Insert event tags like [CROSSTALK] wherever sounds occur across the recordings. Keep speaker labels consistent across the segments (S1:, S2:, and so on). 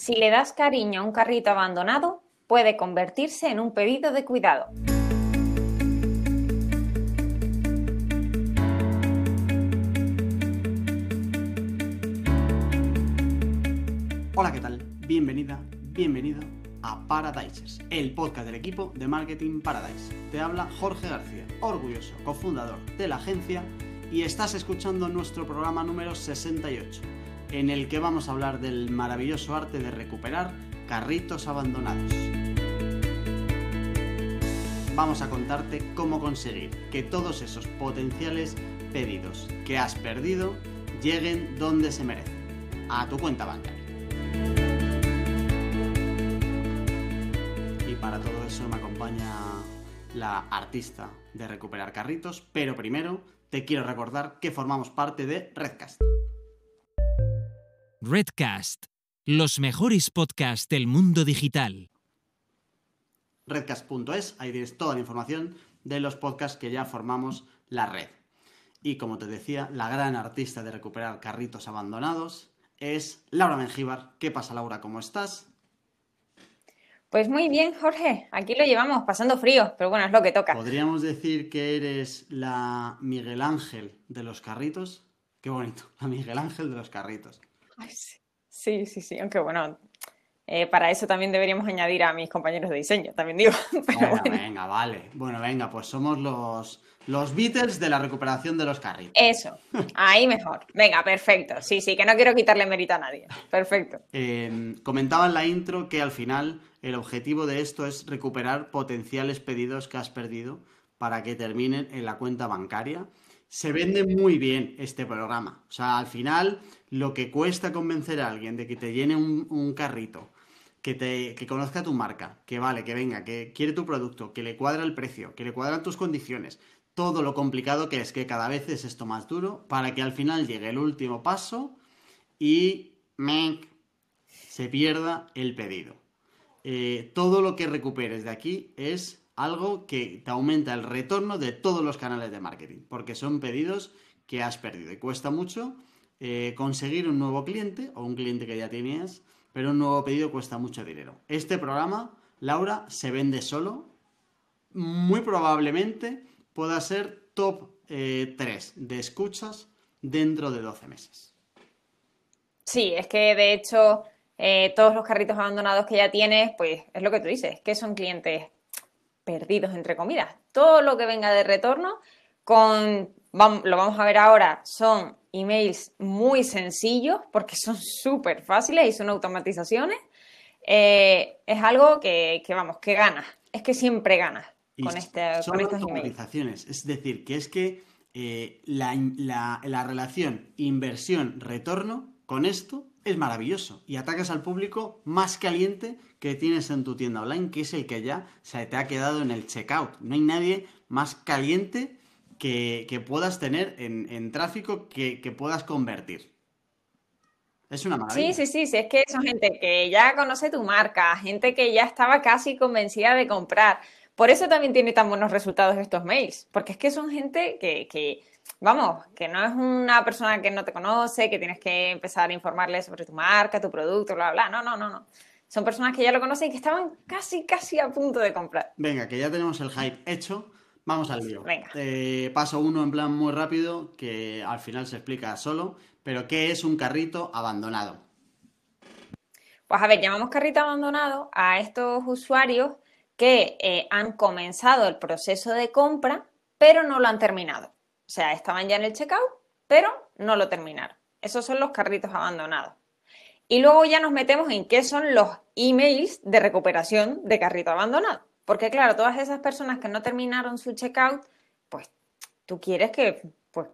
S1: Si le das cariño a un carrito abandonado, puede convertirse en un pedido de cuidado.
S2: Hola, ¿qué tal? Bienvenida, bienvenido a Paradises, el podcast del equipo de Marketing Paradise. Te habla Jorge García, orgulloso cofundador de la agencia, y estás escuchando nuestro programa número 68 en el que vamos a hablar del maravilloso arte de recuperar carritos abandonados. Vamos a contarte cómo conseguir que todos esos potenciales pedidos que has perdido lleguen donde se merecen, a tu cuenta bancaria. Y para todo eso me acompaña la artista de recuperar carritos, pero primero te quiero recordar que formamos parte de Redcast.
S3: Redcast, los mejores podcasts del mundo digital.
S2: Redcast.es, ahí tienes toda la información de los podcasts que ya formamos la red. Y como te decía, la gran artista de recuperar carritos abandonados es Laura Mengíbar. ¿Qué pasa, Laura? ¿Cómo estás?
S1: Pues muy bien, Jorge. Aquí lo llevamos pasando frío, pero bueno, es lo que toca.
S2: ¿Podríamos decir que eres la Miguel Ángel de los carritos? Qué bonito, la Miguel Ángel de los carritos
S1: sí, sí, sí, aunque bueno, eh, para eso también deberíamos añadir a mis compañeros de diseño, también digo. [LAUGHS]
S2: bueno, venga, vale. Bueno, venga, pues somos los, los Beatles de la recuperación de los carritos.
S1: Eso, ahí mejor. Venga, perfecto. Sí, sí, que no quiero quitarle mérito a nadie. Perfecto.
S2: Eh, comentaba en la intro que al final el objetivo de esto es recuperar potenciales pedidos que has perdido para que terminen en la cuenta bancaria se vende muy bien este programa. O sea, al final, lo que cuesta convencer a alguien de que te llene un, carrito, que, te, que conozca tu marca, que vale, que venga, que quiere tu producto, que le cuadra el precio, que le cuadran tus condiciones, todo lo complicado que es, que cada vez es esto más duro, para que al final llegue el último paso y se pierda el pedido. Eh, todo lo que recuperes de aquí es algo que te aumenta el retorno de todos los canales de marketing, porque son pedidos que has perdido y cuesta mucho eh, conseguir un nuevo cliente o un cliente que ya tenías, pero un nuevo pedido cuesta mucho dinero. Este programa, Laura, se vende solo, muy probablemente pueda ser top 3 eh, de escuchas dentro de 12 meses.
S1: Sí, es que de hecho eh, todos los carritos abandonados que ya tienes, pues es lo que tú dices, que son clientes perdidos, entre comillas. Todo lo que venga de retorno, con, lo vamos a ver ahora, son emails muy sencillos porque son súper fáciles y son automatizaciones. Eh, es algo que, vamos, que ganas. Es que siempre ganas con, este,
S2: son automatizaciones. Es decir, que es que eh, la, la relación inversión-retorno con esto es maravilloso y atacas al público más caliente que tienes en tu tienda online, que es el que ya se te ha quedado en el checkout. No hay nadie más caliente que, puedas tener en, tráfico que, puedas convertir. Es una maravilla.
S1: Sí, sí, sí, es que son gente que ya conoce tu marca, gente que ya estaba casi convencida de comprar. Por eso también tiene tan buenos resultados estos mails, porque es que son gente que, que vamos, que no es una persona que no te conoce, que tienes que empezar a informarle sobre tu marca, tu producto, bla, bla. No, no, no, no. Son personas que ya lo conocen y que estaban casi, casi a punto de comprar.
S2: Venga, que ya tenemos el hype hecho. Vamos al lío. Venga. Eh, paso uno en plan muy rápido, que al final se explica solo. Pero, ¿qué es un carrito abandonado?
S1: Pues a ver, llamamos carrito abandonado a estos usuarios que eh, han comenzado el proceso de compra, pero no lo han terminado. O sea, estaban ya en el checkout, pero no lo terminaron. Esos son los carritos abandonados. Y luego ya nos metemos en qué son los emails de recuperación de carrito abandonado. Porque claro, todas esas personas que no terminaron su checkout, pues tú quieres que pues,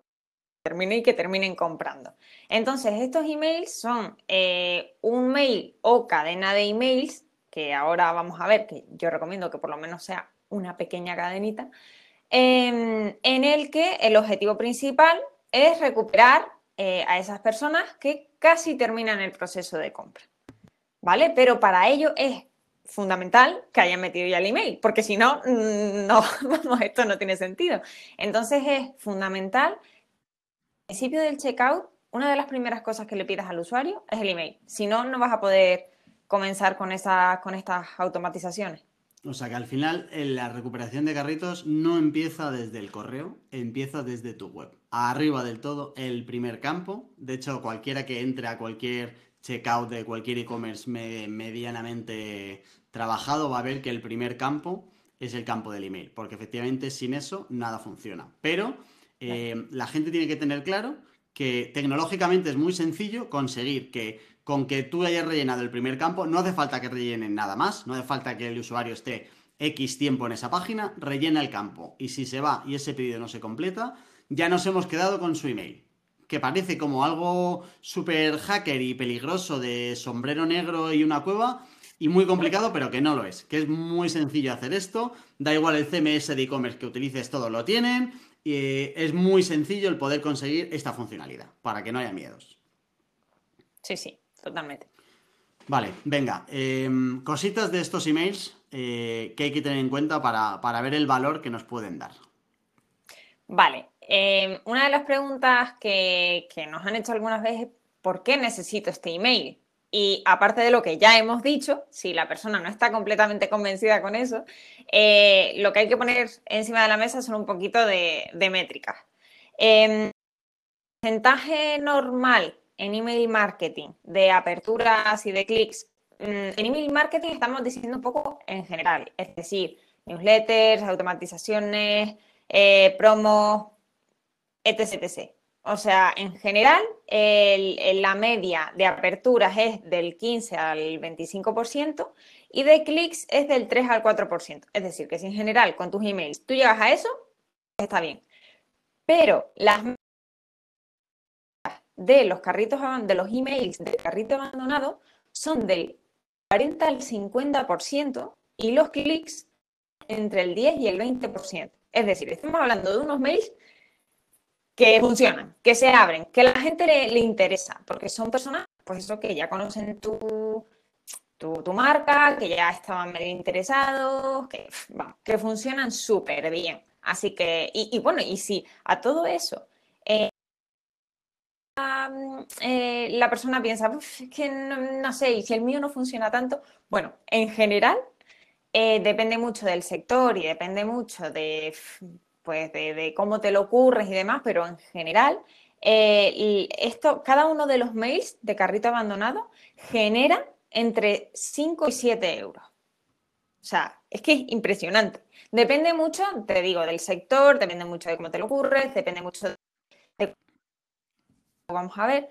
S1: termine y que terminen comprando. Entonces, estos emails son eh, un mail o cadena de emails, que ahora vamos a ver, que yo recomiendo que por lo menos sea una pequeña cadenita, en, el que el objetivo principal es recuperar eh, a esas personas que casi terminan el proceso de compra. ¿Vale? Pero para ello es fundamental que hayan metido ya el email, porque si no, mm, [LAUGHS] no, esto no tiene sentido. Entonces es fundamental, al principio del checkout, una de las primeras cosas que le pidas al usuario es el email. Si no, no vas a poder comenzar con, esa, con estas automatizaciones.
S2: O sea que al final la recuperación de carritos no empieza desde el correo, empieza desde tu web. Arriba del todo, el primer campo. De hecho, cualquiera que entre a cualquier checkout de cualquier e-commerce medianamente trabajado va a ver que el primer campo es el campo del email, porque efectivamente sin eso nada funciona. Pero eh, la gente tiene que tener claro que tecnológicamente es muy sencillo conseguir que con que tú hayas rellenado el primer campo, no hace falta que rellenen nada más, no hace falta que el usuario esté X tiempo en esa página, rellena el campo y si se va y ese pedido no se completa, ya nos hemos quedado con su email. Que parece como algo súper hacker y peligroso de sombrero negro y una cueva, y muy complicado, pero que no lo es. Que es muy sencillo hacer esto. Da igual el CMS de e-commerce que utilices, todo lo tienen. Y eh, es muy sencillo el poder conseguir esta funcionalidad, para que no haya miedos.
S1: Sí, sí, totalmente.
S2: Vale, venga. Em, cositas de estos emails eh, que hay que tener en cuenta para, ver el valor que nos pueden dar.
S1: Vale. Em, una de las preguntas que, nos han hecho algunas veces, ¿por qué necesito este email? Y aparte de lo que ya hemos dicho, si la persona no está completamente convencida con eso, eh, lo que hay que poner encima de la mesa son un poquito de, métricas. Eh, porcentaje normal en email marketing de aperturas y de clics. Mm, en email marketing estamos diciendo un poco en general, es decir, newsletters, automatizaciones, eh, promos, etc, etc. O sea, en general, la media de aperturas es del 15 al 25% y de clics es del 3 al 4%. Es decir, que si en general con tus emails tú llegas a eso, está bien. Pero las de los carritos de los emails de carrito abandonado son del 40 al 50% y los clics entre el 10 y el 20%. Es decir, estamos hablando de unos mails que funcionan, que se abren, que a la gente le, interesa, porque son personas, pues eso, que ya conocen tu, tu, marca, que ya estaban medio interesados, que, que funcionan súper bien. Así que, y, bueno, y si a todo eso eh, eh, la persona piensa, es que no, sé, y si el mío no funciona tanto, bueno, en general eh, depende mucho del sector y depende mucho de pues de, cómo te lo ocurres y demás, pero en general, eh, esto, cada uno de los mails de carrito abandonado genera entre 5 y 7 euros. O sea, es que es impresionante. Depende mucho, te digo, del sector, depende mucho de cómo te lo ocurres, depende mucho de... Vamos a ver.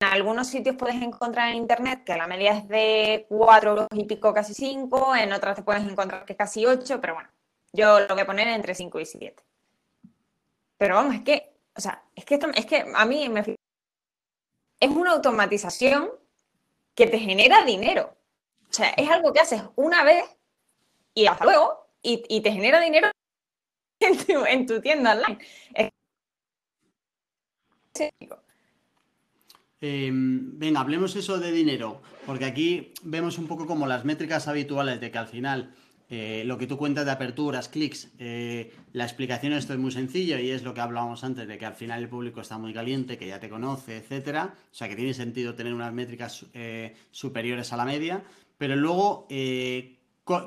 S1: En algunos sitios puedes encontrar en internet que la media es de 4 euros y pico, casi 5, en otras te puedes encontrar que casi 8, pero bueno, yo lo voy a poner entre 5 y 7. Pero vamos, es que, o sea, es que, es que a mí me... Es una automatización que te genera dinero. O sea, es algo que haces una vez y hasta luego y, te genera dinero [LAUGHS] en tu, tienda online.
S2: Em, venga, hablemos eso de dinero, porque aquí vemos un poco como las métricas habituales de que al final eh, lo que tú cuentas de aperturas, clics, eh, la explicación de esto es muy sencillo y es lo que hablábamos antes de que al final el público está muy caliente, que ya te conoce, etcétera. O sea que tiene sentido tener unas métricas eh, superiores a la media. Pero luego, ¿qué,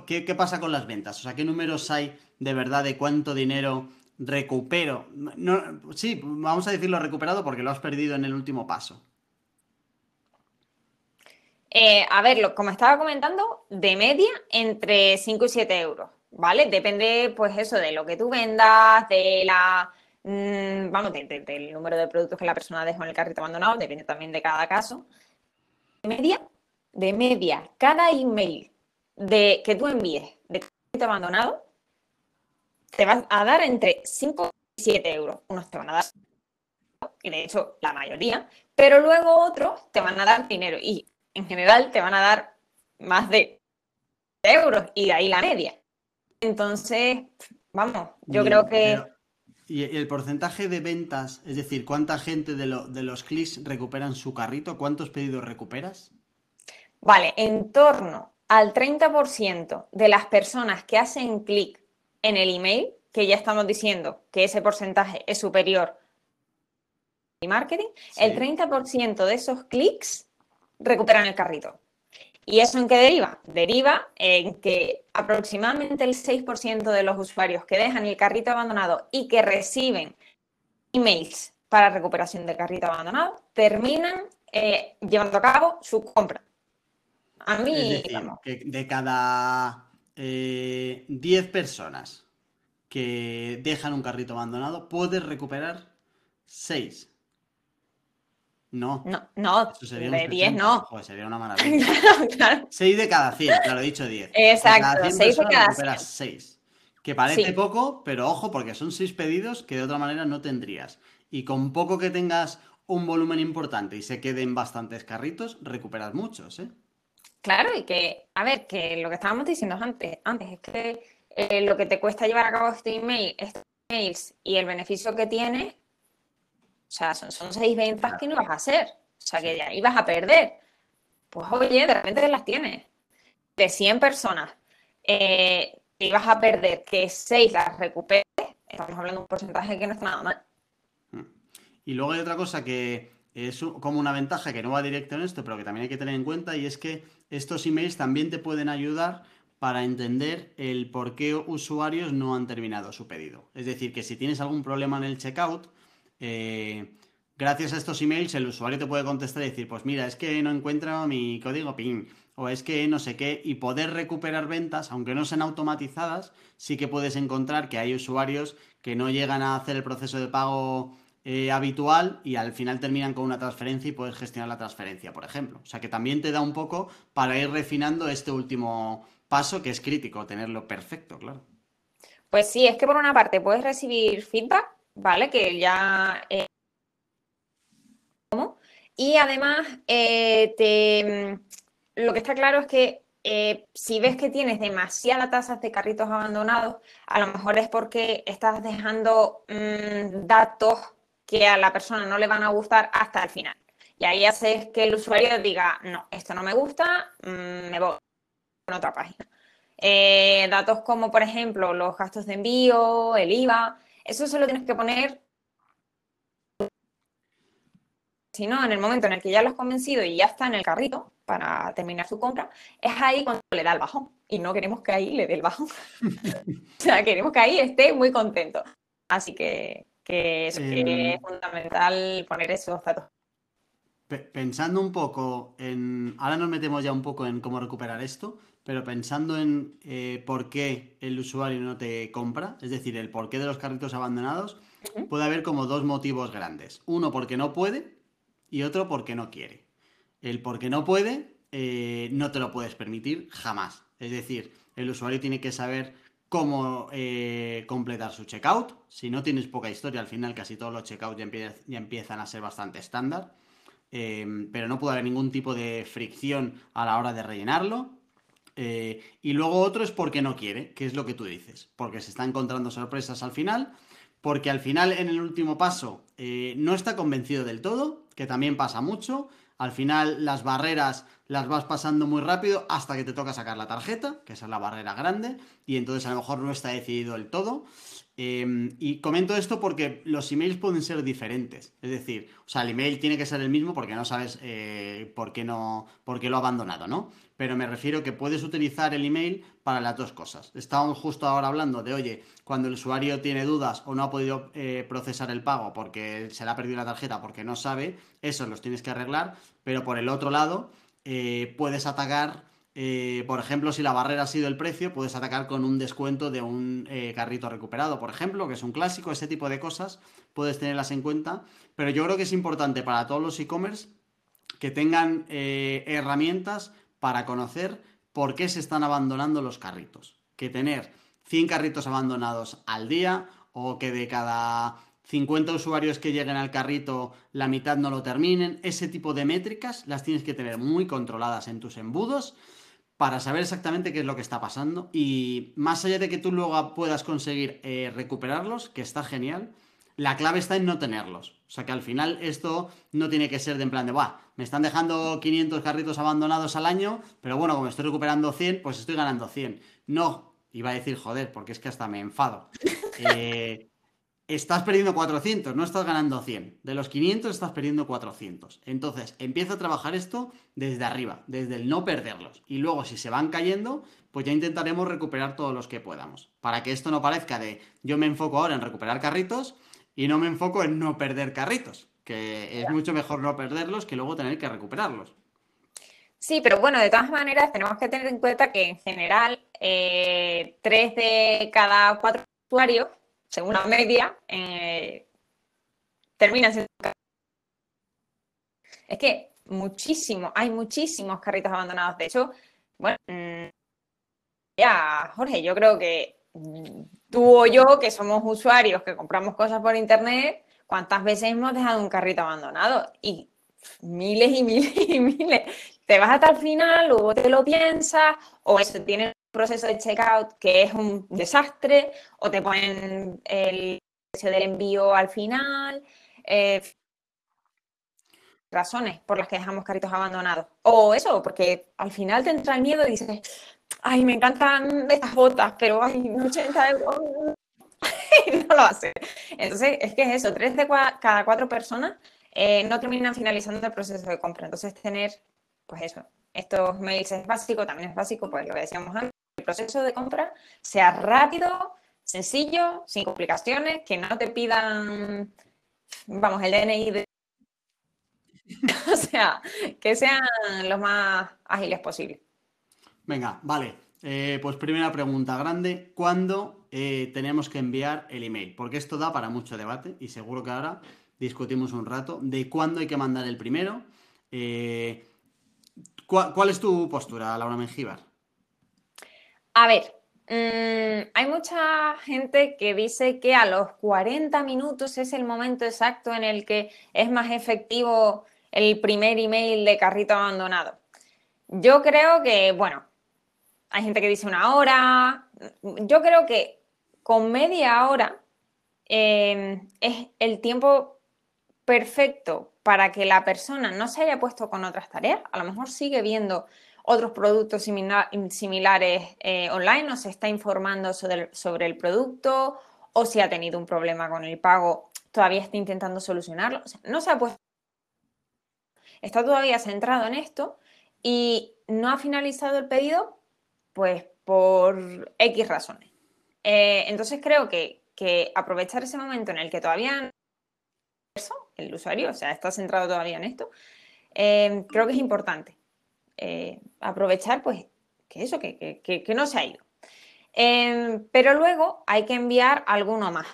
S2: ¿qué, pasa con las ventas? O sea, ¿qué números hay de verdad de cuánto dinero recupero? Sí, vamos a decirlo recuperado porque lo has perdido en el último paso.
S1: Eh, a ver, como estaba comentando, de media entre 5 y 7 euros, ¿vale? Depende, pues eso, de lo que tú vendas, de la, mm, vamos, del número de productos que la persona dejó en el carrito abandonado, depende también de cada caso. De media, de media, cada email de, que tú envíes de carrito abandonado te va a dar entre 5 y 7 euros. Unos te van a dar, y de hecho la mayoría, pero luego otros te van a dar dinero. Y en general te van a dar más de euros y de ahí la media. Entonces, vamos, yo creo que...
S2: ¿Y el porcentaje de ventas, es decir, cuánta gente de, los clics recuperan su carrito? ¿Cuántos pedidos recuperas?
S1: Vale, en torno al 30% de las personas que hacen clic en el email, que ya estamos diciendo que ese porcentaje es superior al marketing, el 30% de esos clics recuperan el carrito. ¿Y eso en qué deriva? Deriva en que aproximadamente el 6% de los usuarios que dejan el carrito abandonado y que reciben emails para recuperación del carrito abandonado terminan eh, llevando a cabo su compra. A mí,
S2: de cada 10 eh, personas que dejan un carrito abandonado, puedes recuperar 6. No.
S1: No, no, de 10 no.
S2: Joder, sería una maravilla. [LAUGHS] 6 de cada 100, claro, he dicho 10.
S1: Exacto, 6 de cada 100.
S2: 6. Que parece poco, pero ojo, porque son 6 pedidos que de otra manera no tendrías. Y con poco que tengas un volumen importante y se queden bastantes carritos, recuperas muchos, ¿eh?
S1: Claro, y que, a ver, que lo que estábamos diciendo antes, antes es que eh, lo que te cuesta llevar a cabo este email, estos emails y el beneficio que tiene, o sea, son, seis ventas que no vas a hacer. O sea, que de ahí vas a perder. Pues oye, de repente las tienes. De 100 personas, eh, ibas a perder que seis las recuperes, estamos hablando de un porcentaje que no está nada mal.
S2: Mm. Y luego hay otra cosa que es como una ventaja que no va directo en esto, pero que también hay que tener en cuenta, y es que estos emails también te pueden ayudar para entender el por qué usuarios no han terminado su pedido. Es decir, que si tienes algún problema en el checkout, eh, gracias a estos emails el usuario te puede contestar y decir, pues mira, es que no encuentro mi código PIN o es que no sé qué, y poder recuperar ventas, aunque no sean automatizadas, sí que puedes encontrar que hay usuarios que no llegan a hacer el proceso de pago eh, habitual y al final terminan con una transferencia y puedes gestionar la transferencia, por ejemplo. O sea que también te da un poco para ir refinando este último paso que es crítico, tenerlo perfecto, claro.
S1: Pues sí, es que por una parte puedes recibir feedback, ¿vale? Que ya... Eh, y además, eh, te, lo que está claro es que si ves que tienes demasiadas tasas de carritos abandonados, a lo mejor es porque estás dejando mm, datos que a la persona no le van a gustar hasta el final. Y ahí haces que el usuario diga, no, esto no me gusta, mm, me voy a otra página. Eh, datos como, por ejemplo, los gastos de envío, el IVA, eso se lo tienes que poner. Si no, en el momento en el que ya lo has convencido y ya está en el carrito para terminar su compra, es ahí cuando le da el bajón. Y no queremos que ahí le dé el bajón. [LAUGHS] o sea, queremos que ahí esté muy contento. Así que que es, em, fundamental poner esos datos.
S2: Pensando un poco en. Ahora nos metemos ya un poco en cómo recuperar esto, pero pensando en eh, por qué el usuario no te compra, es decir, el porqué de los carritos abandonados, puede haber como dos motivos grandes. Uno porque no puede y otro porque no quiere. El porque no puede eh, no te lo puedes permitir jamás. Es decir, el usuario tiene que saber cómo eh, completar su checkout. Si no tienes poca historia, al final casi todos los checkouts ya, empiezan a ser bastante estándar. Em, pero no puede haber ningún tipo de fricción a la hora de rellenarlo. Eh, y luego otro es porque no quiere, que es lo que tú dices, porque se está encontrando sorpresas al final, porque al final en el último paso eh, no está convencido del todo, que también pasa mucho, al final las barreras las vas pasando muy rápido hasta que te toca sacar la tarjeta, que esa es la barrera grande, y entonces a lo mejor no está decidido del todo. Em, y comento esto porque los emails pueden ser diferentes. Es decir, o sea, el email tiene que ser el mismo porque no sabes eh, por, qué no, por qué lo ha abandonado, ¿no? pero me refiero que puedes utilizar el email para las dos cosas. Estábamos justo ahora hablando de, oye, cuando el usuario tiene dudas o no ha podido eh, procesar el pago porque se le ha perdido la tarjeta porque no sabe, eso los tienes que arreglar, pero por el otro lado eh, puedes atacar, eh, por ejemplo, si la barrera ha sido el precio, puedes atacar con un descuento de un carrito recuperado, por ejemplo, que es un clásico, ese tipo de cosas, puedes tenerlas en cuenta, pero yo creo que es importante para todos los e-commerce que tengan herramientas para conocer por qué se están abandonando los carritos. Que tener 100 carritos abandonados al día o que de cada 50 usuarios que lleguen al carrito la mitad no lo terminen, ese tipo de métricas las tienes que tener muy controladas en tus embudos para saber exactamente qué es lo que está pasando y más allá de que tú luego puedas conseguir eh, recuperarlos, que está genial, la clave está en no tenerlos. O sea que al final esto no tiene que ser de en plan de, Buah, me están dejando 500 carritos abandonados al año, pero bueno, como estoy recuperando 100, pues estoy ganando 100. No, iba a decir joder, porque es que hasta me enfado. [LAUGHS] Eh, estás perdiendo 400, no estás ganando 100. De los 500 estás perdiendo 400. Entonces, empieza a trabajar esto desde arriba, desde el no perderlos. Y luego, si se van cayendo, pues ya intentaremos recuperar todos los que podamos. Para que esto no parezca de yo me enfoco ahora en recuperar carritos y no me enfoco en no perder carritos, que es mucho mejor no perderlos que luego tener que recuperarlos.
S1: Sí, pero bueno, de todas maneras tenemos que tener en cuenta que en general eh, tres de cada cuatro usuarios según la media, eh, terminan siendo Es que muchísimo, hay muchísimos carritos abandonados. De hecho, bueno, mm, ya, Jorge, yo creo que tú o yo, que somos usuarios, que compramos cosas por internet, ¿cuántas veces hemos dejado un carrito abandonado? Y miles y miles y miles. Te vas hasta el final, luego te lo piensas, o eso, tiene proceso de checkout que es un desastre o te ponen el precio del envío al final. Eh, razones por las que dejamos carritos abandonados. O eso, porque al final te entra el miedo y dices, ay, me encantan estas botas, pero hay 80 euros. [LAUGHS] no lo hace. Entonces, es que es eso, tres de cada cuatro personas eh, no terminan finalizando el proceso de compra. Entonces, tener, pues eso, estos mails es básico, también es básico, pues lo que decíamos antes, proceso de compra sea rápido, sencillo, sin complicaciones, que no te pidan, vamos, el DNI de... [LAUGHS] o sea, que sean lo más ágiles posible.
S2: Venga, vale. Eh, pues primera pregunta grande, ¿cuándo eh, tenemos que enviar el email? Porque esto da para mucho debate y seguro que ahora discutimos un rato de cuándo hay que mandar el primero. Eh, ¿cuál, es tu postura, Laura Mengíbar?
S1: A ver, mm, hay mucha gente que dice que a los 40 minutos es el momento exacto en el que es más efectivo el primer email de carrito abandonado. Yo creo que, bueno, hay gente que dice una hora. Yo creo que con media hora em, es el tiempo perfecto para que la persona no se haya puesto con otras tareas. A lo mejor sigue viendo otros productos similares eh, online, o se está informando sobre, el producto, o si ha tenido un problema con el pago, todavía está intentando solucionarlo. no se ha puesto. Está todavía centrado en esto y no ha finalizado el pedido, pues por X razones. Eh, entonces creo que, aprovechar ese momento en el que todavía el usuario, o sea, está centrado todavía en esto, eh, creo que es importante. Eh, aprovechar, pues, que eso, que, no se ha ido. Em, pero luego hay que enviar alguno más,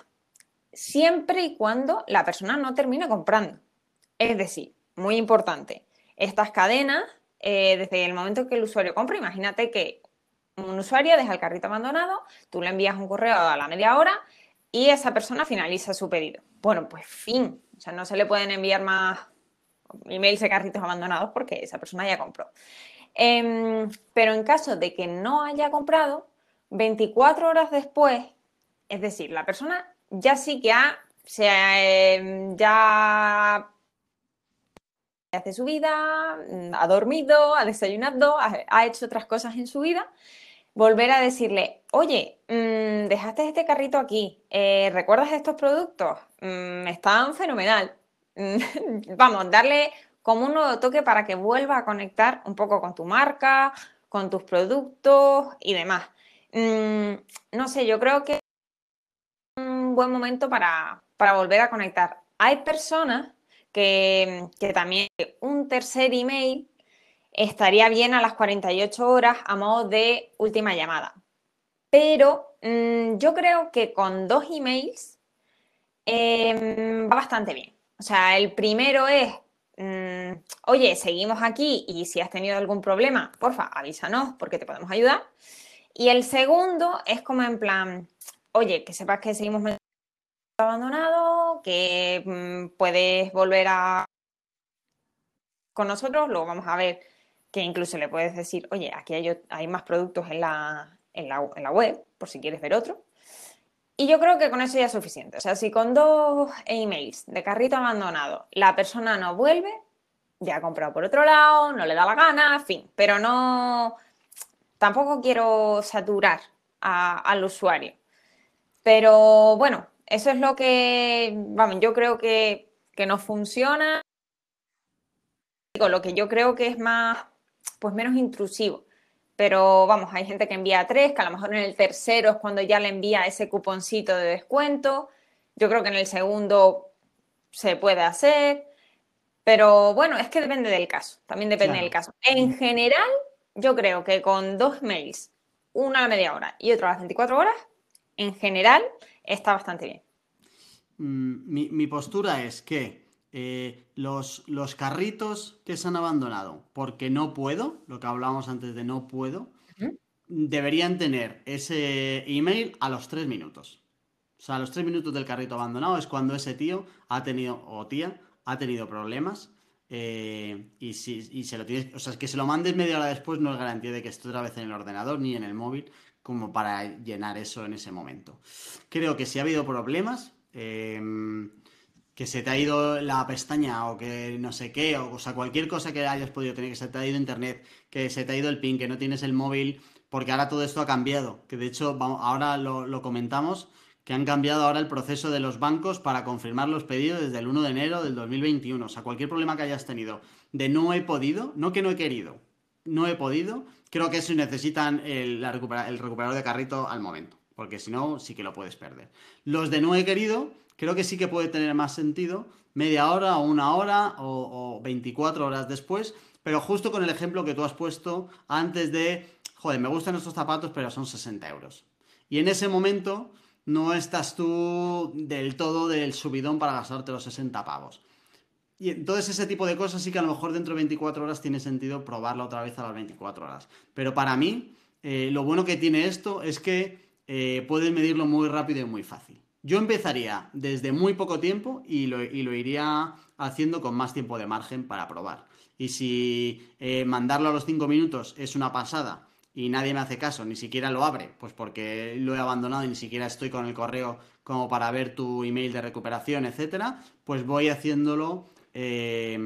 S1: siempre y cuando la persona no termine comprando. Es decir, muy importante, estas cadenas, eh, desde el momento que el usuario compra, imagínate que un usuario deja el carrito abandonado, tú le envías un correo a la media hora y esa persona finaliza su pedido. Bueno, pues fin, o sea, no se le pueden enviar más emails de carritos abandonados porque esa persona ya compró. Em, pero en caso de que no haya comprado, 24 horas después, es decir, la persona ya sí que ha, em, ya hace su vida, ha dormido, ha desayunado, ha, hecho otras cosas en su vida, volver a decirle, oye, mm, dejaste este carrito aquí, eh, ¿recuerdas estos productos? Mm, están fenomenal. [LAUGHS] vamos, darle como un nuevo toque para que vuelva a conectar un poco con tu marca, con tus productos y demás. Mm, no sé, yo creo que es un buen momento para, volver a conectar. Hay personas que, también un tercer email estaría bien a las 48 horas a modo de última llamada. Pero mm, yo creo que con dos emails em, va bastante bien. O sea, el primero es, mm, oye, seguimos aquí y si has tenido algún problema, porfa, avísanos porque te podemos ayudar. Y el segundo es como en plan, oye, que sepas que seguimos abandonado, que mm, puedes volver a con nosotros, luego vamos a ver que incluso le puedes decir, oye, aquí hay, hay más productos en la, en la web, por si quieres ver otro. Y yo creo que con eso ya es suficiente. O sea, si con dos emails de carrito abandonado la persona no vuelve, ya ha comprado por otro lado, no le da la gana, en fin. Pero no. Tampoco quiero saturar al usuario. Pero bueno, eso es lo que, vamos, yo creo que, que no funciona. Lo que yo creo que es más, pues menos intrusivo. Pero vamos, hay gente que envía tres, que a lo mejor en el tercero es cuando ya le envía ese cuponcito de descuento. Yo creo que en el segundo se puede hacer. Pero bueno, es que depende del caso, también depende del caso. En general, yo creo que con dos mails, una a la media hora y otro a las 24 horas, en general está bastante bien.
S2: Mm, mi, postura es que eh, los, los, carritos que se han abandonado porque no puedo, lo que hablábamos antes de no puedo, deberían tener ese email a los tres minutos. O sea, a los tres minutos del carrito abandonado es cuando ese tío ha tenido, o tía, ha tenido problemas. Eh, y, si, se lo tienes, o sea, es que se lo mandes media hora después no es garantía de que esté otra vez en el ordenador ni en el móvil como para llenar eso en ese momento. Creo que si ha habido problemas, em, que se te ha ido la pestaña o que no sé qué, o, sea, cualquier cosa que hayas podido tener, que se te ha ido internet, que se te ha ido el pin, que no tienes el móvil, porque ahora todo esto ha cambiado, que de hecho ahora lo comentamos, que han cambiado ahora el proceso de los bancos para confirmar los pedidos desde el 1 de enero del 2021. O sea, cualquier problema que hayas tenido de no he podido, no que no he querido, no he podido, creo que eso necesitan el, el recuperador de carrito al momento, porque si no, sí que lo puedes perder. Los de no he querido, creo que sí que puede tener más sentido, media hora o una hora o, o 24 horas después, pero justo con el ejemplo que tú has puesto antes de, joder, me gustan estos zapatos, pero son 60 euros. Y en ese momento no estás tú del todo del subidón para gastarte los 60 pavos. Y entonces ese tipo de cosas sí que a lo mejor dentro de 24 horas tiene sentido probarla otra vez a las 24 horas. Pero para mí, eh, lo bueno que tiene esto es que eh, puedes medirlo muy rápido y muy fácil. Yo empezaría desde muy poco tiempo y lo, iría haciendo con más tiempo de margen para probar. Y si eh, mandarlo a los 5 minutos es una pasada y nadie me hace caso, ni siquiera lo abre, pues porque lo he abandonado y ni siquiera estoy con el correo como para ver tu email de recuperación, etcétera, pues voy haciéndolo eh,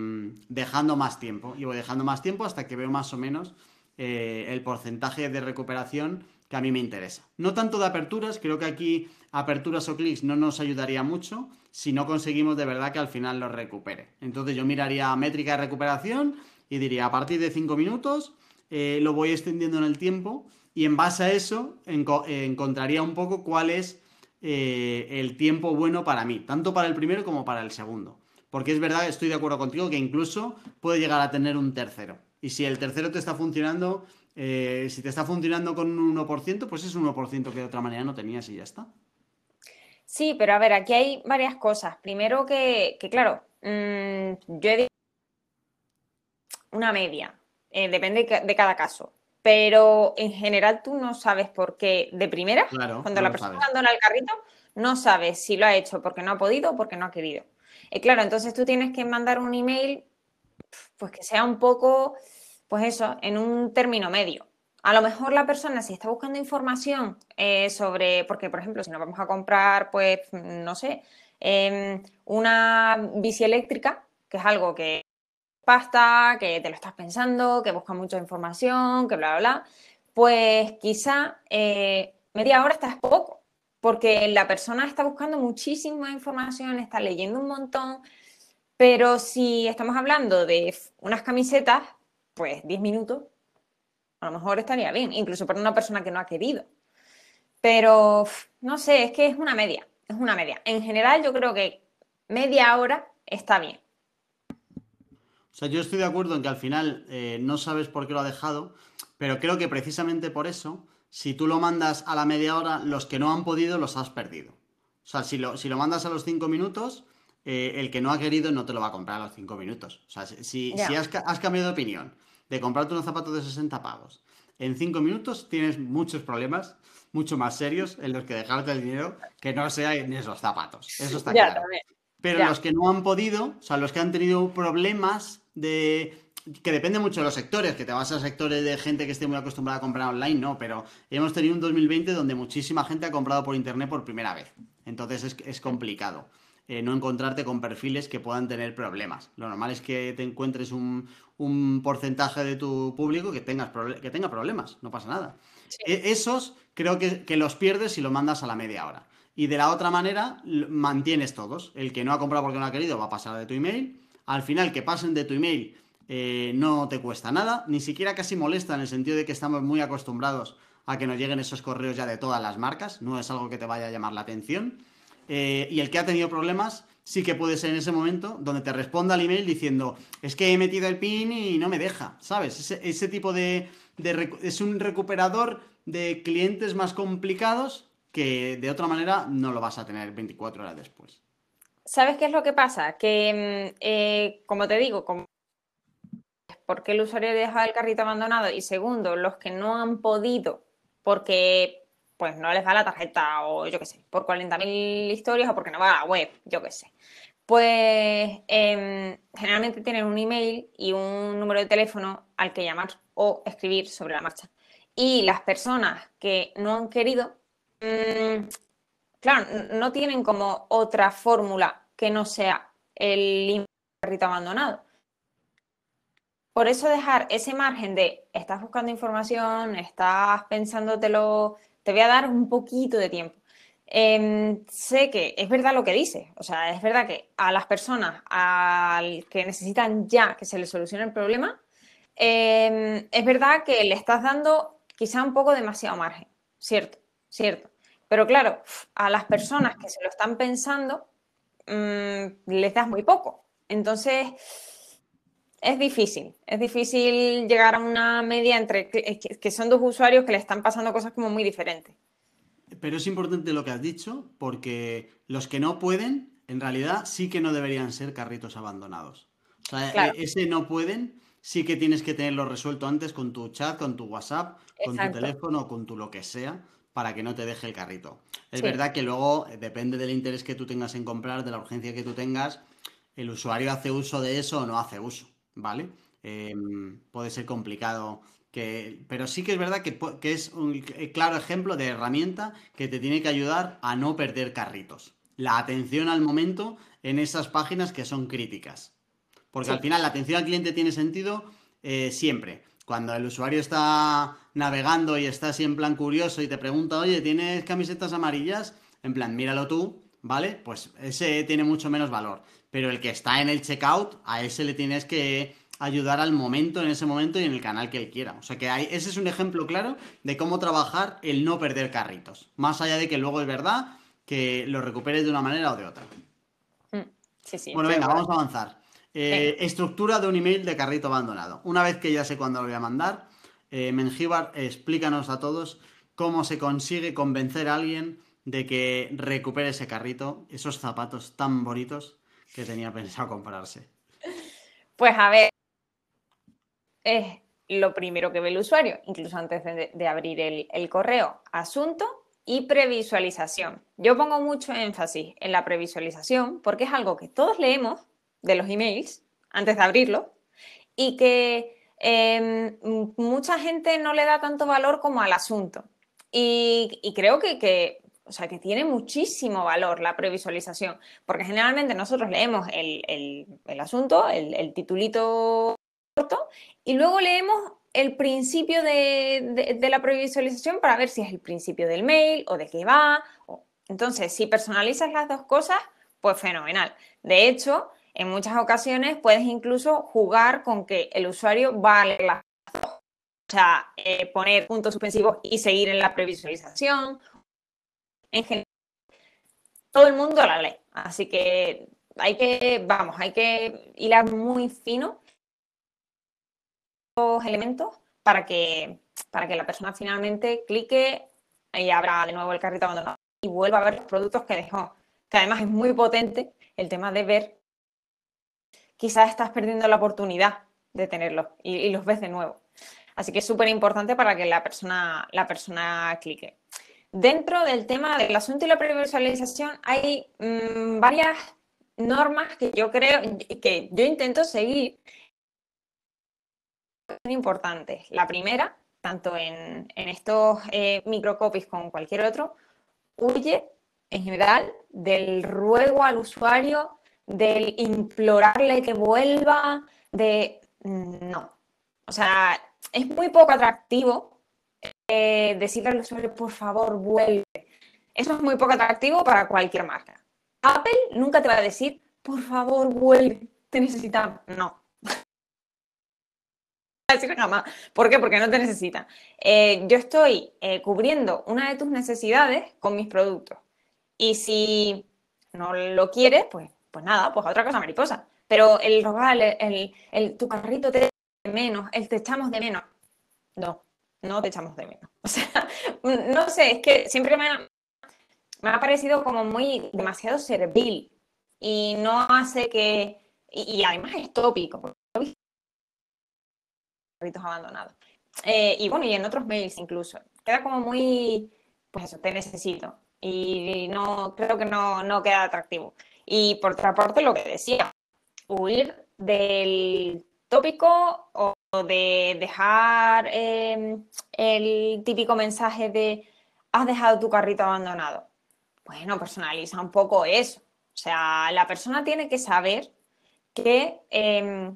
S2: dejando más tiempo. Y voy dejando más tiempo hasta que veo más o menos eh, el porcentaje de recuperación que a mí me interesa. No tanto de aperturas, creo que aquí aperturas o clics no nos ayudaría mucho si no conseguimos de verdad que al final lo recupere. Entonces yo miraría métrica de recuperación y diría a partir de 5 minutos eh, lo voy extendiendo en el tiempo y en base a eso encontraría un poco cuál es eh, el tiempo bueno para mí, tanto para el primero como para el segundo. Porque es verdad, estoy de acuerdo contigo, que incluso puede llegar a tener un tercero. Y si el tercero te está funcionando, si te está funcionando con un 1%, pues es un 1% que de otra manera no tenías y ya está.
S1: Sí, pero a ver, aquí hay varias cosas. Primero que, claro, mm, yo he dicho una media. Eh, depende de cada caso. Pero en general tú no sabes por qué de primera, cuando la persona abandona el carrito, no sabes si lo ha hecho porque no ha podido o porque no ha querido. Y claro, entonces tú tienes que mandar un email, pues que sea un poco, pues eso, en un término medio. A lo mejor la persona, si está buscando información eh, sobre, porque por ejemplo, si nos vamos a comprar, pues, no sé, em, una bici eléctrica, que es algo que pasta, que te lo estás pensando, que buscas mucha información, que bla, bla, bla, pues quizá eh, media hora está poco, porque la persona está buscando muchísima información, está leyendo un montón, pero si estamos hablando de unas camisetas, pues 10 minutos, a lo mejor estaría bien, incluso para una persona que no ha querido. Pero no sé, es que es una media, es una media. En general yo creo que media hora está bien.
S2: O sea, yo estoy de acuerdo en que al final eh, no sabes por qué lo ha dejado, pero creo que precisamente por eso, si tú lo mandas a la media hora, los que no han podido los has perdido. O sea, si lo, si lo mandas a los cinco minutos, eh, el que no ha querido no te lo va a comprar a los cinco minutos. O sea, si, has, cambiado de opinión de comprarte unos zapatos de 60 pavos, en cinco minutos tienes muchos problemas, mucho más serios, en los que dejarte el dinero que no sea en esos zapatos. Eso está claro. Pero los que no han podido, o sea, los que han tenido problemas de que depende mucho de los sectores, que te vas a sectores de gente que esté muy acostumbrada a comprar online, no, pero hemos tenido un 2020 donde muchísima gente ha comprado por internet por primera vez. Entonces es, complicado eh, no encontrarte con perfiles que puedan tener problemas. Lo normal es que te encuentres un, porcentaje de tu público que, tengas que tenga problemas, no pasa nada. E, esos creo que, que los pierdes si lo mandas a la media hora. y de la otra manera mantienes todos. El que no ha comprado porque no ha querido va a pasar de tu email. Al final, que pasen de tu email eh, no te cuesta nada, ni siquiera casi molesta en el sentido de que estamos muy acostumbrados a que nos lleguen esos correos ya de todas las marcas, no es algo que te vaya a llamar la atención. Eh, y el que ha tenido problemas, sí que puede ser en ese momento donde te responda al email diciendo, es que he metido el PIN y no me deja, ¿sabes? Ese, tipo de, Es un recuperador de clientes más complicados que de otra manera no lo vas a tener 24 horas después.
S1: ¿Sabes qué es lo que pasa? Que, mm, eh, como te digo, como porque el usuario deja el carrito abandonado y segundo, los que no han podido porque pues no les va la tarjeta o yo qué sé, por 40.000 historias o porque no va a la web, yo qué sé. Pues em, generalmente tienen un email y un número de teléfono al que llamar o escribir sobre la marcha. Y las personas que no han querido Mm, claro, no tienen como otra fórmula que no sea el carrito abandonado. Por eso dejar ese margen de estás buscando información, estás pensándotelo, te voy a dar un poquito de tiempo. Em, sé que es verdad lo que dice, o sea, es verdad que a las personas al que necesitan ya que se les solucione el problema, em, es verdad que le estás dando quizá un poco demasiado margen, ¿cierto? cierto. Pero claro, a las personas que se lo están pensando, mm, les das muy poco. Entonces, es difícil, es difícil llegar a una media entre que, son dos usuarios que le están pasando cosas como muy diferentes.
S2: Pero es importante lo que has dicho, porque los que no pueden, en realidad sí que no deberían ser carritos abandonados. O sea, e, ese no pueden, sí que tienes que tenerlo resuelto antes con tu chat, con tu WhatsApp, con tu teléfono, con tu lo que sea, para que no te deje el carrito. Es verdad que luego, eh, depende del interés que tú tengas en comprar, de la urgencia que tú tengas, el usuario hace uso de eso o no hace uso, ¿vale? Em, puede ser complicado. Que, pero sí que es verdad que, es un eh, claro ejemplo de herramienta que te tiene que ayudar a no perder carritos. La atención al momento en esas páginas que son críticas. Porque al final la atención al cliente tiene sentido eh, siempre. Cuando el usuario está navegando y está así en plan curioso y te pregunta, oye, ¿tienes camisetas amarillas? En plan, míralo tú, ¿vale? Pues ese tiene mucho menos valor. Pero el que está en el checkout, a ese le tienes que ayudar al momento, en ese momento y en el canal que él quiera. O sea que hay, ese es un ejemplo claro de cómo trabajar el no perder carritos. Más allá de que luego es verdad que lo recuperes de una manera o de otra. Mm, sí, sí, bueno, venga, vamos a avanzar. Eh, estructura de un email de carrito abandonado. Una vez que ya sé cuándo lo voy a mandar, eh, Mengíbar, explícanos a todos cómo se consigue convencer a alguien de que recupere ese carrito, esos zapatos tan bonitos que tenía pensado comprarse.
S1: Pues a ver, es lo primero que ve el usuario, incluso antes de, abrir el, correo, asunto y previsualización. Yo pongo mucho énfasis en la previsualización porque es algo que todos leemos de los emails antes de abrirlo y que em, mucha gente no le da tanto valor como al asunto. Y, creo que, o sea, que tiene muchísimo valor la previsualización, porque generalmente nosotros leemos el, asunto, el, titulito corto, y luego leemos el principio de, la previsualización para ver si es el principio del mail o de qué va. Entonces, si personalizas las dos cosas, pues fenomenal. De hecho, en muchas ocasiones puedes incluso jugar con que el usuario va a leer las dos. O sea, eh, poner puntos suspensivos y seguir en la previsualización. En general, todo el mundo la lee. Así que hay que, vamos, hay que hilar muy fino los elementos para que, para que la persona finalmente clique y abra de nuevo el carrito abandonado y vuelva a ver los productos que dejó. Que además es muy potente el tema de ver quizás estás perdiendo la oportunidad de tenerlos y, los ves de nuevo. Así que es súper importante para que la persona, la persona clique. Dentro del tema del asunto y la previsualización hay mm, varias normas que yo creo que yo intento seguir son importantes. La primera, tanto en, estos eh, microcopies como cualquier otro, huye en general del ruego al usuario del implorarle que vuelva, de no. O sea, es muy poco atractivo eh, decirle al por favor, vuelve. Eso es muy poco atractivo para cualquier marca. Apple nunca te va a decir, por favor, vuelve, te necesitamos. No. [LAUGHS] decir jamás. ¿Por qué? Porque no te necesitan. Eh, yo estoy eh, cubriendo una de tus necesidades con mis productos. Y si no lo quieres, pues, pues nada, pues otra cosa mariposa. Pero el rogar, el, el, tu carrito te de menos, el te echamos de menos. No, no te echamos de menos. [LAUGHS] O sea, no sé, es que siempre me ha, me ha parecido como muy demasiado servil y no hace que. Y, además es tópico, carritos abandonados. Eh, y bueno, y en otros mails incluso. Queda como muy. Pues eso, te necesito. Y no, creo que no, no queda atractivo. Y por otra parte, lo que decía, huir del tópico o de dejar em, el típico mensaje de has dejado tu carrito abandonado. Bueno, personaliza un poco eso. O sea, la persona tiene que saber que eh,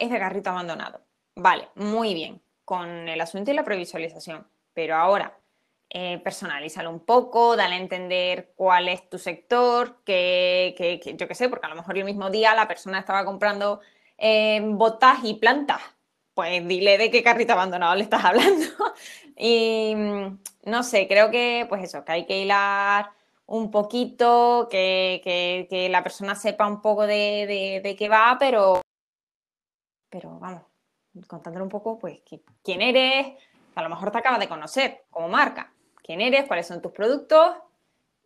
S1: es de carrito abandonado. Vale, muy bien, con el asunto y la previsualización. Pero ahora, eh, personalízalo un poco, dale a entender cuál es tu sector, que, yo qué sé, porque a lo mejor el mismo día la persona estaba comprando eh, botas y plantas. Pues dile de qué carrito abandonado le estás hablando. [LAUGHS] y mm, no sé, creo que, pues eso, que hay que hilar un poquito, que, la persona sepa un poco de, de qué va, pero pero vamos, contándole un poco, pues, quién eres, a lo mejor te acabas de conocer como marca, quién eres, cuáles son tus productos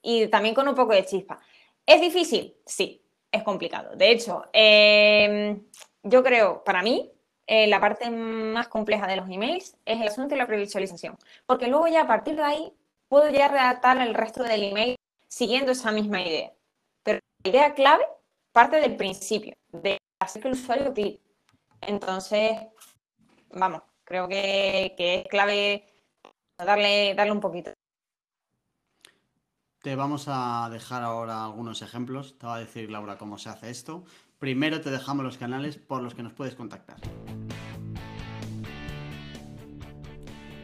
S1: y también con un poco de chispa. ¿Es difícil? Sí, es complicado. De hecho, em, yo creo, para mí, eh, la parte más compleja de los emails es el asunto de la previsualización, porque luego ya a partir de ahí puedo ya redactar el resto del email siguiendo esa misma idea. Pero la idea clave parte del principio, de hacer que el usuario clique entonces, vamos, creo que, es clave darle, darle un poquito.
S2: Te vamos a dejar ahora algunos ejemplos. Te va a decir Laura cómo se hace esto. Primero te dejamos los canales por los que nos puedes contactar.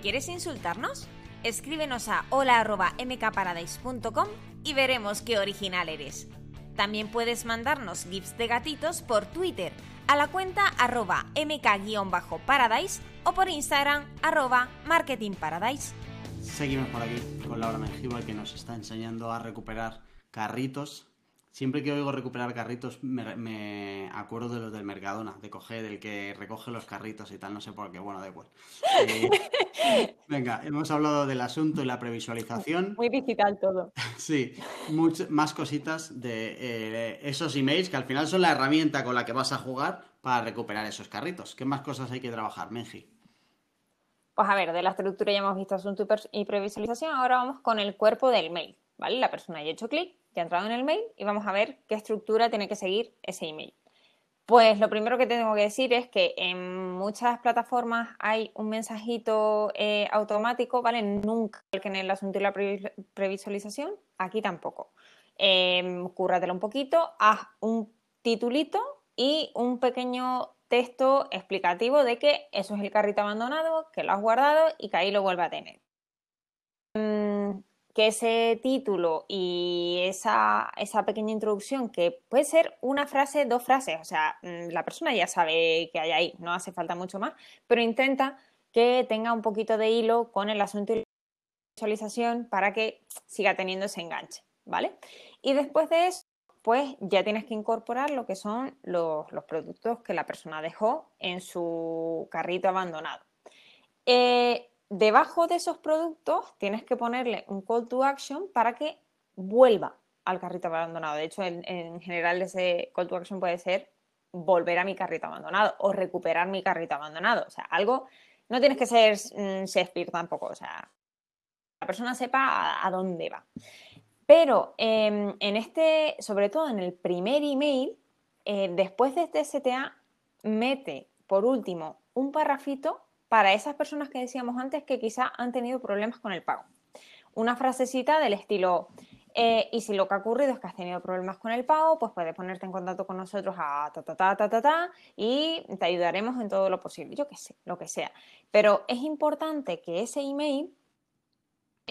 S4: ¿Quieres insultarnos? Escríbenos a hola.mkparadise.com y veremos qué original eres. También puedes mandarnos gifs de gatitos por Twitter a la cuenta arroba mk-paradise o por Instagram arroba marketingparadise.
S2: Seguimos por aquí con Laura Mengíbar que nos está enseñando a recuperar carritos. Siempre que oigo recuperar carritos me, acuerdo de los del Mercadona, de coger, del que recoge los carritos y tal, no sé por qué, bueno, da igual. [LAUGHS] Eh, venga, hemos hablado del asunto y la previsualización.
S1: Muy digital todo. [LAUGHS]
S2: Sí, más cositas de eh, esos emails que al final son la herramienta con la que vas a jugar para recuperar esos carritos. ¿Qué más cosas hay que trabajar, Menji?
S1: Pues a ver, de la estructura ya hemos visto asunto y previsualización, ahora vamos con el cuerpo del mail, ¿vale? La persona ya ha hecho clic, ya ha entrado en el mail y vamos a ver qué estructura tiene que seguir ese email. Pues lo primero que tengo que decir es que en muchas plataformas hay un mensajito eh, automático, ¿vale? Nunca en el asunto y la previsualización, aquí tampoco. Eh, cúrratelo un poquito, haz un titulito y un pequeño texto explicativo de que eso es el carrito abandonado, que lo has guardado y que ahí lo vuelve a tener. Mm, que ese título y esa, esa, pequeña introducción, que puede ser una frase, dos frases, o sea, mm, la persona ya sabe que hay ahí, no hace falta mucho más, pero intenta que tenga un poquito de hilo con el asunto y la visualización para que siga teniendo ese enganche, ¿vale? Y después de eso, pues ya tienes que incorporar lo que son los, productos que la persona dejó en su carrito abandonado. Eh, debajo de esos productos tienes que ponerle un call to action para que vuelva al carrito abandonado. De hecho, en, general ese call to action puede ser volver a mi carrito abandonado o recuperar mi carrito abandonado. O sea, algo, no tienes que ser mm, Shakespeare tampoco, o sea, la persona sepa a, dónde va. Pero em, en este, sobre todo en el primer email, eh, después de este STA, mete por último un parrafito para esas personas que decíamos antes que quizá han tenido problemas con el pago. Una frasecita del estilo, eh, y si lo que ha ocurrido es que has tenido problemas con el pago, pues puedes ponerte en contacto con nosotros a ta ta ta ta ta, ta y te ayudaremos en todo lo posible. Yo qué sé, lo que sea. Pero es importante que ese email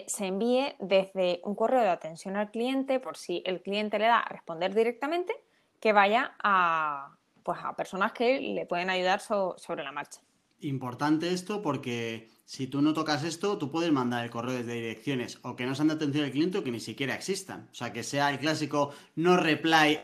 S1: se envíe desde un correo de atención al cliente, por si el cliente le da a responder directamente, que vaya a, pues a personas que le pueden ayudar sobre la marcha.
S2: Importante esto porque si tú no tocas esto, tú puedes mandar el correo desde direcciones o que no sean de atención al cliente o que ni siquiera existan. O sea, que sea el clásico no reply.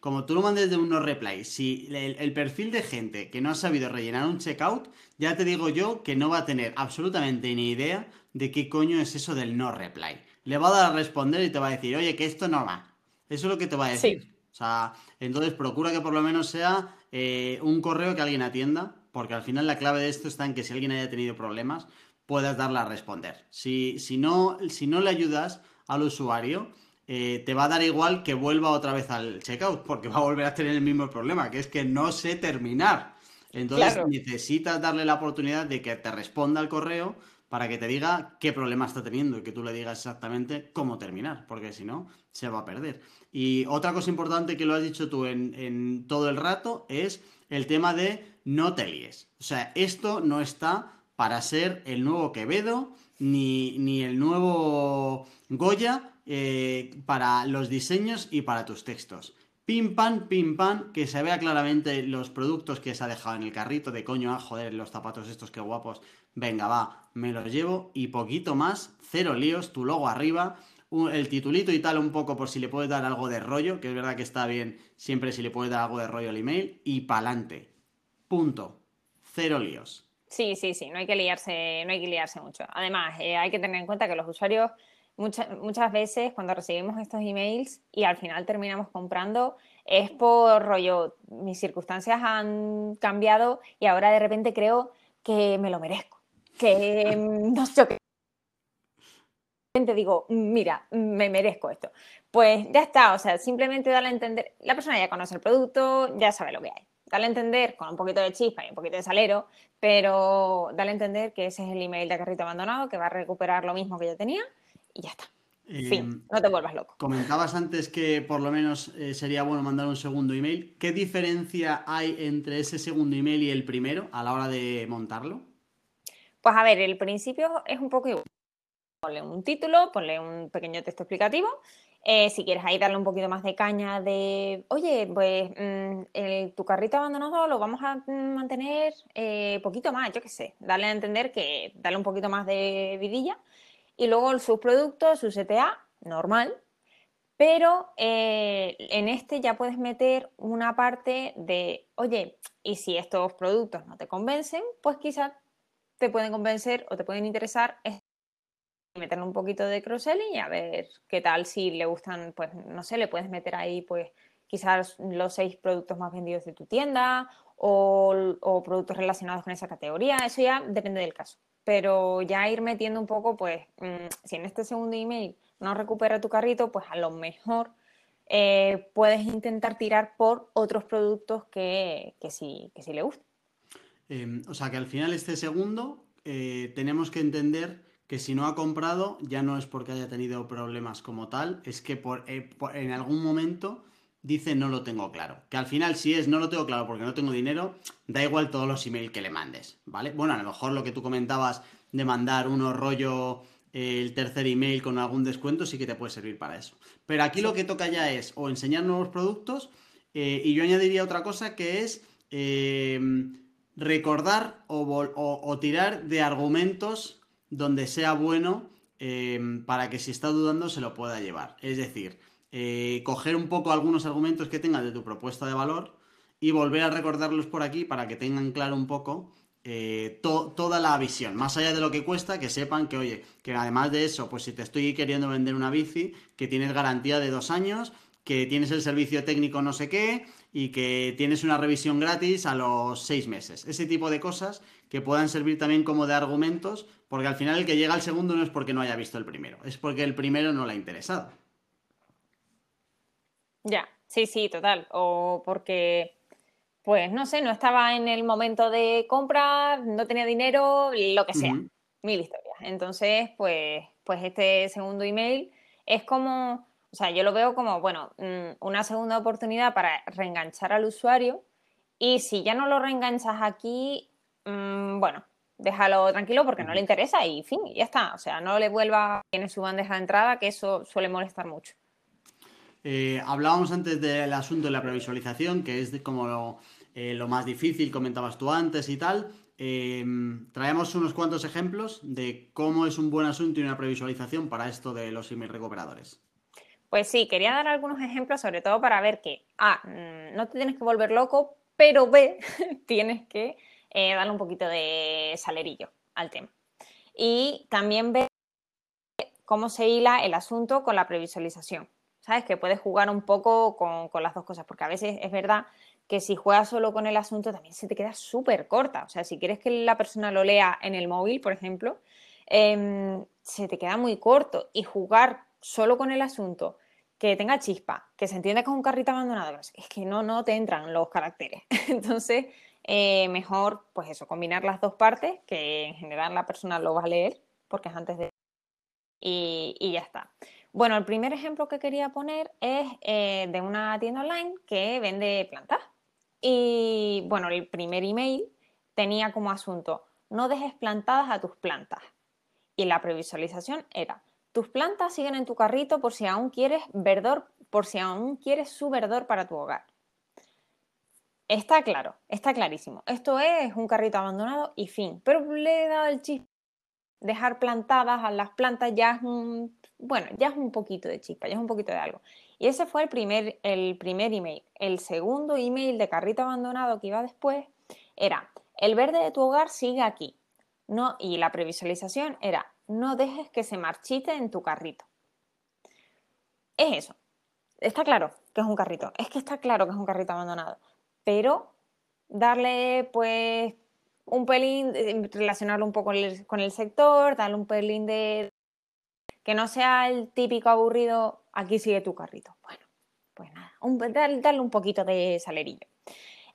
S2: Como tú lo mandes de un no reply, si el, perfil de gente que no ha sabido rellenar un checkout, ya te digo yo que no va a tener absolutamente ni idea de qué coño es eso del no reply. Le va a dar a responder y te va a decir, oye, que esto no va. Eso es lo que te va a decir. O sea, entonces procura que por lo menos sea eh, un correo que alguien atienda porque al final la clave de esto está en que si alguien haya tenido problemas, puedas darle a responder. Si, si, no, si no le ayudas al usuario, eh, te va a dar igual que vuelva otra vez al checkout, porque va a volver a tener el mismo problema, que es que no sé terminar. Entonces necesitas darle la oportunidad de que te responda al correo para que te diga qué problema está teniendo y que tú le digas exactamente cómo terminar, porque si no, se va a perder. Y otra cosa importante que lo has dicho tú en, en todo el rato es el tema de no te líes. O sea, esto no está para ser el nuevo Quevedo ni, el nuevo Goya eh, para los diseños y para tus textos. Pim pam, pim pam, que se vea claramente los productos que se ha dejado en el carrito de coño, ah, joder, los zapatos estos que guapos. Venga, va, me los llevo y poquito más, cero líos, tu logo arriba, el titulito y tal un poco por si le puedes dar algo de rollo, que es verdad que está bien siempre si le puedes dar algo de rollo al email, y pa'lante. Punto. Cero líos.
S1: Sí, sí, sí, no hay que liarse, no hay que liarse mucho. Además, eh, hay que tener en cuenta que los usuarios muchas, veces cuando recibimos estos emails y al final terminamos comprando, es por rollo, mis circunstancias han cambiado y ahora de repente creo que me lo merezco, que [LAUGHS] no sé qué. Te digo, mira, me merezco esto. Pues ya está, o sea, simplemente darle a entender, la persona ya conoce el producto, ya sabe lo que hay dale a entender con un poquito de chispa y un poquito de salero, pero dale a entender que ese es el email de carrito abandonado, que va a recuperar lo mismo que yo tenía y ya está. fin, em, no te vuelvas loco.
S2: Comentabas antes que por lo menos eh, sería bueno mandar un segundo email. ¿Qué diferencia hay entre ese segundo email y el primero a la hora de montarlo?
S1: Pues a ver, el principio es un poco igual. Ponle un título, ponle un pequeño texto explicativo eh, si quieres ahí darle un poquito más de caña de, oye, pues mm, tu carrito abandonado lo vamos a mm, mantener eh, poquito más, yo qué sé, darle a entender que darle un poquito más de vidilla y luego sus productos, su CTA, normal, pero eh, en este ya puedes meter una parte de, oye, y si estos productos no te convencen, pues quizás te pueden convencer o te pueden interesar meterle un poquito de cross-selling y a ver qué tal, si le gustan, pues no sé, le puedes meter ahí pues quizás los seis productos más vendidos de tu tienda o, productos relacionados con esa categoría, eso ya depende del caso. Pero ya ir metiendo un poco, pues mm, si en este segundo email no recupera tu carrito, pues a lo mejor eh, puedes intentar tirar por otros productos que, que, sí, que sí le gustan.
S2: Em, o sea que al final este segundo eh, tenemos que entender que si no ha comprado ya no es porque haya tenido problemas como tal, es que eh, por, en algún momento dice no lo tengo claro. Que al final si es no lo tengo claro porque no tengo dinero, da igual todos los emails que le mandes, ¿vale? Bueno, a lo mejor lo que tú comentabas de mandar uno rollo eh, el tercer email con algún descuento sí que te puede servir para eso. Pero aquí lo que toca ya es o enseñar nuevos productos eh, y yo añadiría otra cosa que es recordar o tirar de argumentos donde sea bueno em, para que si está dudando se lo pueda llevar. Es decir, eh, coger un poco algunos argumentos que tengas de tu propuesta de valor y volver a recordarlos por aquí para que tengan claro un poco eh, toda la visión. Más allá de lo que cuesta, que sepan que, oye, que además de eso, pues si te estoy queriendo vender una bici, que tienes garantía de dos años, que tienes el servicio técnico no sé qué y que tienes una revisión gratis a los seis meses. Ese tipo de cosas que puedan servir también como de argumentos porque al final el que llega al segundo no es porque no haya visto el primero, es porque el primero no le ha interesado.
S1: Ya, sí, sí, total. O porque, pues no sé, no estaba en el momento de compra, no tenía dinero, lo que sea. Mil historias. Entonces, pues, pues este segundo email es como, o sea, yo lo veo como, bueno, mm, una segunda oportunidad para reenganchar al usuario. Y si ya no lo reenganchas aquí, mm, bueno, déjalo tranquilo porque no le interesa y fin, ya está. O sea, no le vuelva, tiene su bandeja de entrada, que eso suele molestar mucho.
S2: Eh, hablábamos antes del asunto de la previsualización, que es como lo, eh, lo, más difícil, comentabas tú antes y tal. Eh, traemos unos cuantos ejemplos de cómo es un buen asunto y una previsualización para esto de los email recuperadores.
S1: Pues sí, quería dar algunos ejemplos, sobre todo para ver que, A, mm, no te tienes que volver loco, pero B, [LAUGHS] tienes que eh, darle un poquito de salerillo al tema. Y también ver cómo se hila el asunto con la previsualización. ¿Sabes? Que puedes jugar un poco con, las dos cosas, porque a veces es verdad que si juegas solo con el asunto también se te queda súper corta. O sea, si quieres que la persona lo lea en el móvil, por ejemplo, eh, se te queda muy corto. Y jugar solo con el asunto, que tenga chispa, que se entienda con un carrito abandonado, es que no, no te entran los caracteres. [LAUGHS] Entonces, eh, mejor, pues eso, combinar las dos partes, que en general la persona lo va a leer, porque es antes de... Y ya está. Bueno, el primer ejemplo que quería poner es eh, de una tienda online que vende plantas. Y bueno, el primer email tenía como asunto, no dejes plantadas a tus plantas. Y la previsualización era, tus plantas siguen en tu carrito por si aún quieres verdor, por si aún quieres su verdor para tu hogar. Está claro, está clarísimo. Esto es un carrito abandonado y fin. Pero le he dado el chiste. Dejar plantadas a las plantas ya es un, bueno, ya es un poquito de chispa, ya es un poquito de algo. Y ese fue el primer, el primer email. El segundo email de carrito abandonado que iba después era, el verde de tu hogar sigue aquí. No, y la previsualización era, no dejes que se marchite en tu carrito. Es eso. Está claro que es un carrito. Es que está claro que es un carrito abandonado. Pero darle, pues, un pelín, eh, relacionarlo un poco con el, sector, darle un pelín de. que no sea el típico aburrido, aquí sigue tu carrito. Bueno, pues nada, darle un poquito de salerillo.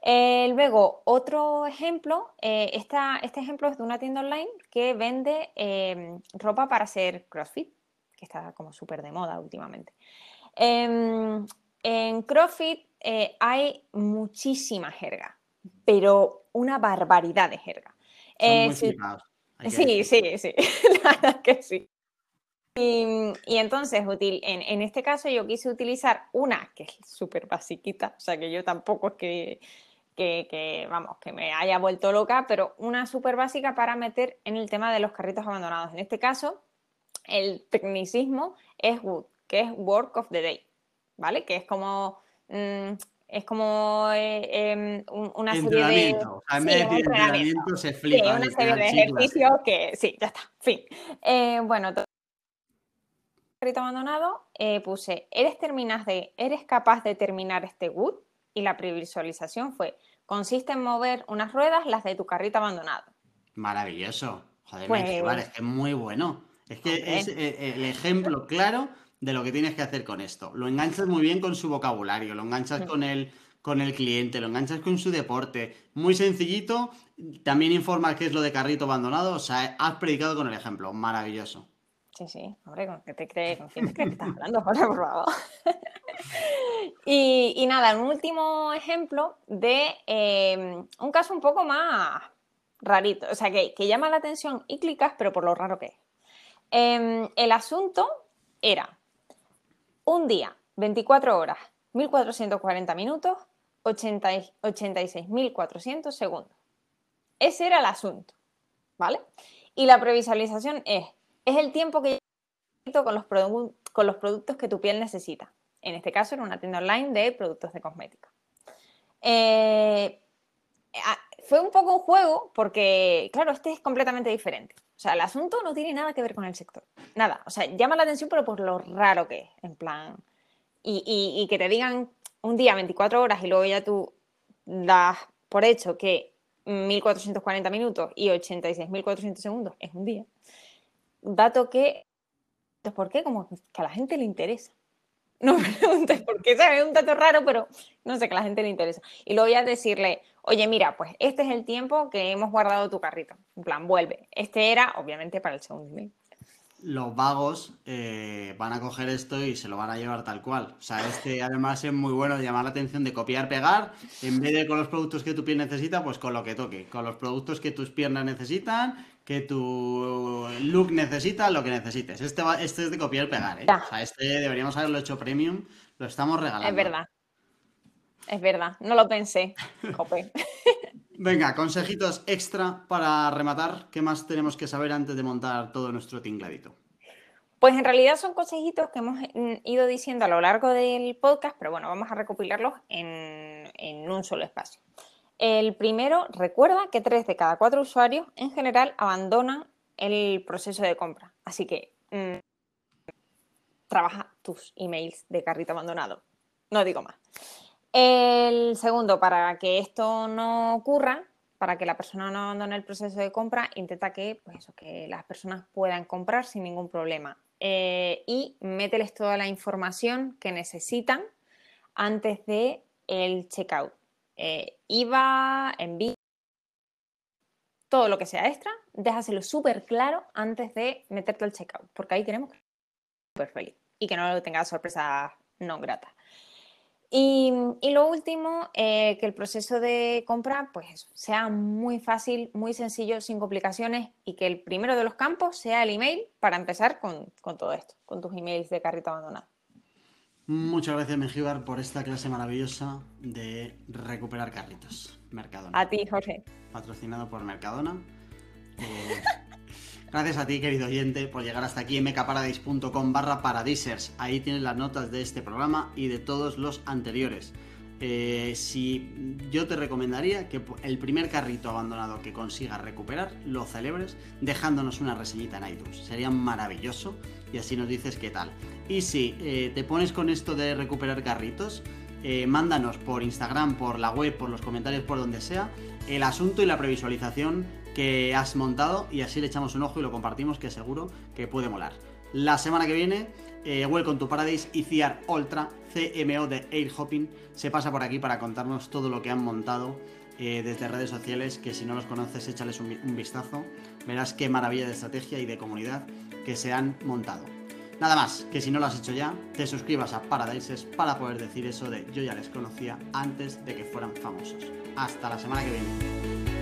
S1: Eh, luego, otro ejemplo, eh, este ejemplo es de una tienda online que vende ropa para hacer CrossFit, que está como súper de moda últimamente. Em, en CrossFit hay muchísima jerga, pero una barbaridad de jerga.
S2: sí,
S1: sí, sí, [LAUGHS] sí, la verdad que sí. Y, entonces, en, en, este caso, yo quise utilizar una que es súper basiquita, o sea que yo tampoco es que que, vamos, que me haya vuelto loca, pero una súper básica para meter en el tema de los carritos abandonados. En este caso, el tecnicismo es WOOD, que es Work of the Day, ¿vale? Que es como... Mm, es como eh, em, una serie de...
S2: entrenamiento se flipa.
S1: una serie de ejercicios que... Sí, ya está, fin. Eh, bueno, carrito abandonado, eh, puse, ¿eres, terminas de, ¿eres capaz de terminar este wood? Y la previsualización fue, consiste en mover unas ruedas, las de tu carrito abandonado.
S2: Maravilloso. Joder, pues... es que es muy bueno. Es que es el ejemplo claro de lo que tienes que hacer con esto. Lo enganchas muy bien con su vocabulario, lo enganchas con el, con el cliente, lo enganchas con su deporte. Muy sencillito. También informas qué es lo de carrito abandonado. O sea, has predicado con el ejemplo. Maravilloso.
S1: Sí, sí, hombre, ¿con qué te crees? ¿Con quién te crees que estás hablando? [LAUGHS] por favor. y, nada, un último ejemplo de em, un caso un poco más rarito, o sea, que, llama la atención y clicas, pero por lo raro que es. Em, el asunto era un día, 24 horas, 1440 minutos, 86.400 segundos. Ese era el asunto, ¿vale? Y la previsualización es es el tiempo que con los, con los productos que tu piel necesita. En este caso era una tienda online de productos de cosmética. Eh, fue un poco un juego porque, claro, este es completamente diferente. O sea, el asunto no tiene nada que ver con el sector. Nada. O sea, llama la atención, pero por lo raro que es. En plan. Y, y que te digan un día 24 horas y luego ya tú das por hecho que 1440 minutos y 86.400 segundos es un día dato que, ¿por qué? Como que a la gente le interesa. No me preguntes por qué, es un dato raro, pero no sé, que a la gente le interesa. Y luego ya decirle, oye, mira, pues este es el tiempo que hemos guardado tu carrito. En plan, vuelve. Este era, obviamente, para el segundo
S2: los vagos eh, van a coger esto y se lo van a llevar tal cual. O sea, este además es muy bueno de llamar la atención de copiar, pegar, en vez de con los productos que tu piel necesita, pues con lo que toque, con los productos que tus piernas necesitan, que tu look necesita, lo que necesites. Este, este es de copiar y pegar, ¿eh? O sea, este deberíamos haberlo hecho premium, lo estamos regalando.
S1: Es verdad. Es verdad, no lo pensé. [LAUGHS]
S2: Venga, consejitos extra para rematar. ¿Qué más tenemos que saber antes de montar todo nuestro tingladito?
S1: Pues en realidad son consejitos que hemos mm, ido diciendo a lo largo del podcast, pero bueno, vamos a recopilarlos en, un solo espacio. El primero, recuerda que tres de cada cuatro usuarios en general abandonan el proceso de compra. Así que mm, trabaja tus emails de carrito abandonado. No digo más. El segundo, para que esto no ocurra, para que la persona no abandone el proceso de compra, intenta que, pues que las personas puedan comprar sin ningún problema. Eh, y mételes toda la información que necesitan antes de el checkout. Eh, IVA, envío, todo lo que sea extra, déjaselo súper claro antes de meterte al checkout, porque ahí queremos que súper feliz y que no tenga sorpresas no gratas. Y, lo último, eh, que el proceso de compra pues sea muy fácil, muy sencillo, sin complicaciones y que el primero de los campos sea el email para empezar con, todo esto, con tus emails de carrito abandonado.
S2: Muchas gracias, Mengíbar, por esta clase maravillosa de recuperar carritos. Mercadona.
S1: A ti, Jorge.
S2: Patrocinado por Mercadona. Eh, [LAUGHS] Gracias a ti, querido oyente, por llegar hasta aquí, mkparadise.com barra paradisers. Ahí tienes las notas de este programa y de todos los anteriores. Eh, si yo te recomendaría que el primer carrito abandonado que consigas recuperar lo celebres dejándonos una reseñita en iTunes. Sería maravilloso y así nos dices qué tal. Y si eh, te pones con esto de recuperar carritos, eh, mándanos por Instagram, por la web, por los comentarios, por donde sea, el asunto y la previsualización que has montado y así le echamos un ojo y lo compartimos que seguro que puede molar. La semana que viene, eh, Welcome to Paradise y CR Ultra CMO de Air Hopping se pasa por aquí para contarnos todo lo que han montado desde redes sociales, que si no los conoces échales un vistazo, verás qué maravilla de estrategia y de comunidad que se han montado. Nada más, que si no lo has hecho ya, te suscribas a Paradises para poder decir eso de yo ya les conocía antes de que fueran famosos. Hasta la semana que viene.